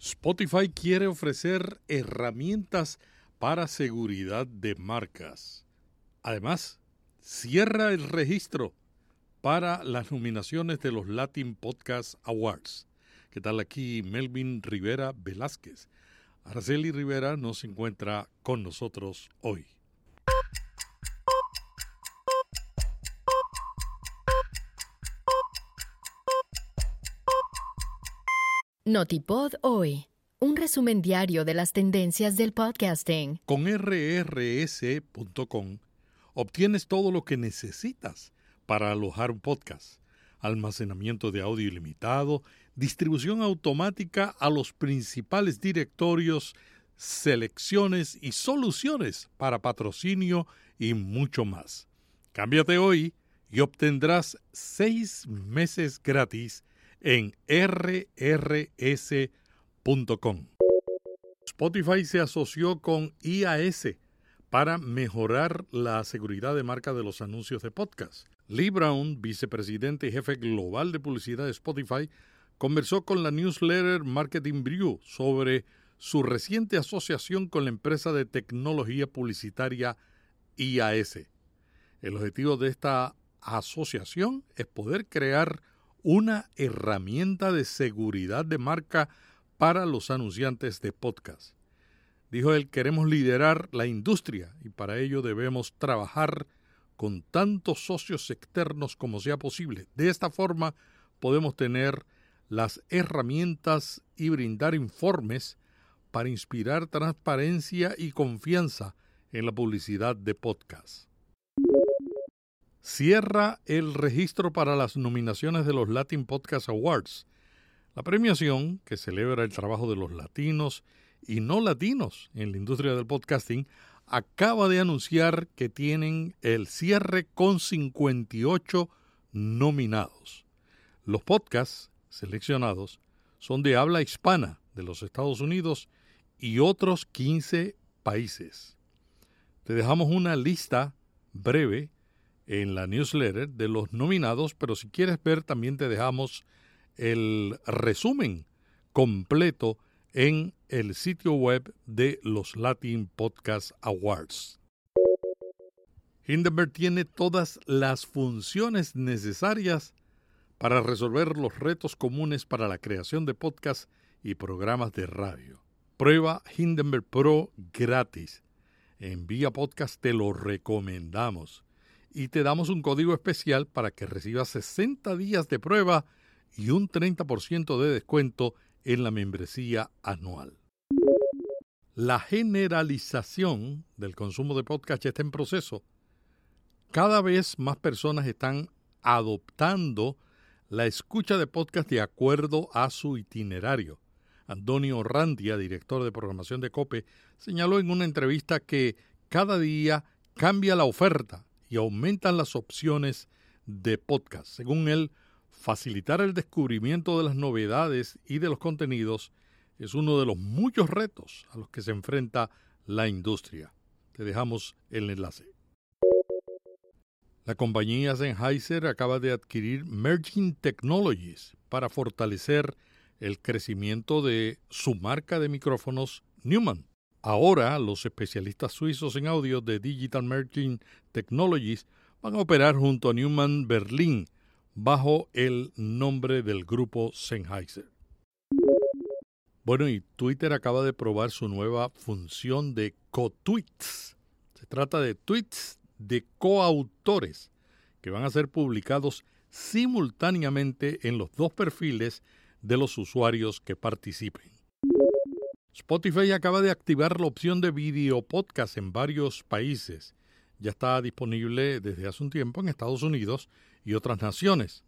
Spotify quiere ofrecer herramientas para seguridad de marcas. Además, cierra el registro para las nominaciones de los Latin Podcast Awards. ¿Qué tal aquí Melvin Rivera Velázquez? Araceli Rivera nos encuentra con nosotros hoy. Notipod hoy. Un resumen diario de las tendencias del podcasting. Con rrs.com obtienes todo lo que necesitas para alojar un podcast. Almacenamiento de audio ilimitado, distribución automática a los principales directorios, selecciones y soluciones para patrocinio y mucho más. Cámbiate hoy y obtendrás seis meses gratis en rrs.com. Spotify se asoció con IAS para mejorar la seguridad de marca de los anuncios de podcast. Lee Brown, vicepresidente y jefe global de publicidad de Spotify, conversó con la newsletter Marketing Brew sobre su reciente asociación con la empresa de tecnología publicitaria IAS. El objetivo de esta asociación es poder crear una herramienta de seguridad de marca para los anunciantes de podcast. Dijo él, queremos liderar la industria y para ello debemos trabajar con tantos socios externos como sea posible. De esta forma podemos tener las herramientas y brindar informes para inspirar transparencia y confianza en la publicidad de podcast cierra el registro para las nominaciones de los Latin Podcast Awards. La premiación, que celebra el trabajo de los latinos y no latinos en la industria del podcasting, acaba de anunciar que tienen el cierre con 58 nominados. Los podcasts seleccionados son de habla hispana de los Estados Unidos y otros 15 países. Te dejamos una lista breve en la newsletter de los nominados, pero si quieres ver también te dejamos el resumen completo en el sitio web de los Latin Podcast Awards. Hindenburg tiene todas las funciones necesarias para resolver los retos comunes para la creación de podcasts y programas de radio. Prueba Hindenburg Pro gratis. En Vía Podcast te lo recomendamos y te damos un código especial para que recibas 60 días de prueba y un 30% de descuento en la membresía anual. La generalización del consumo de podcast está en proceso. Cada vez más personas están adoptando la escucha de podcast de acuerdo a su itinerario. Antonio Randia, director de programación de COPE, señaló en una entrevista que cada día cambia la oferta y aumentan las opciones de podcast. Según él, facilitar el descubrimiento de las novedades y de los contenidos es uno de los muchos retos a los que se enfrenta la industria. Te dejamos el enlace. La compañía Sennheiser acaba de adquirir Merging Technologies para fortalecer el crecimiento de su marca de micrófonos Newman. Ahora, los especialistas suizos en audio de Digital Merging Technologies van a operar junto a Newman Berlin bajo el nombre del grupo Sennheiser. Bueno, y Twitter acaba de probar su nueva función de co-tweets. Se trata de tweets de coautores que van a ser publicados simultáneamente en los dos perfiles de los usuarios que participen. Spotify acaba de activar la opción de video podcast en varios países. Ya está disponible desde hace un tiempo en Estados Unidos y otras naciones.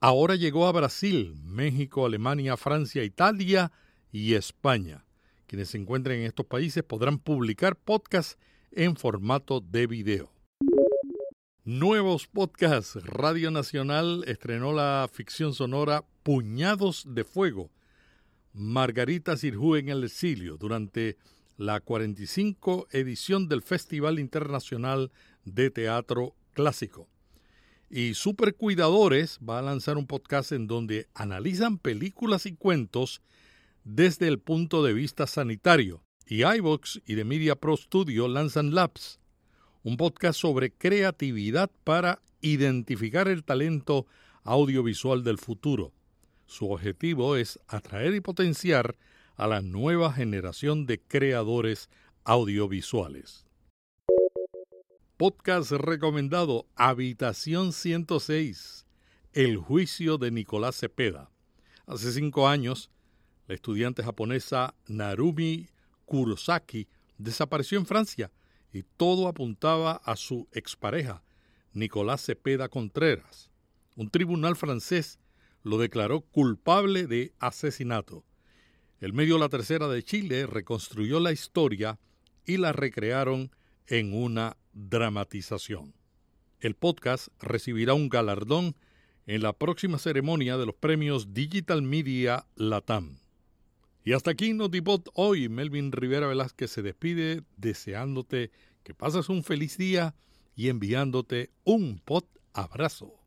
Ahora llegó a Brasil, México, Alemania, Francia, Italia y España. Quienes se encuentren en estos países podrán publicar podcasts en formato de video. Nuevos podcasts. Radio Nacional estrenó la ficción sonora Puñados de Fuego Margarita Sirjú en el exilio durante la 45 edición del Festival Internacional de Teatro Clásico. Y Super Cuidadores va a lanzar un podcast en donde analizan películas y cuentos desde el punto de vista sanitario. Y iVox y The Media Pro Studio lanzan Labs, un podcast sobre creatividad para identificar el talento audiovisual del futuro. Su objetivo es atraer y potenciar a la nueva generación de creadores audiovisuales. Podcast recomendado Habitación 106, El juicio de Nicolás Cepeda. Hace cinco años, la estudiante japonesa Narumi Kurosaki desapareció en Francia y todo apuntaba a su expareja, Nicolás Cepeda Contreras. Un tribunal francés lo declaró culpable de asesinato. El medio La Tercera de Chile reconstruyó la historia y la recrearon en una dramatización. El podcast recibirá un galardón en la próxima ceremonia de los premios Digital Media Latam. Y hasta aquí Notipod hoy. Melvin Rivera Velázquez se despide deseándote que pases un feliz día y enviándote un pot abrazo.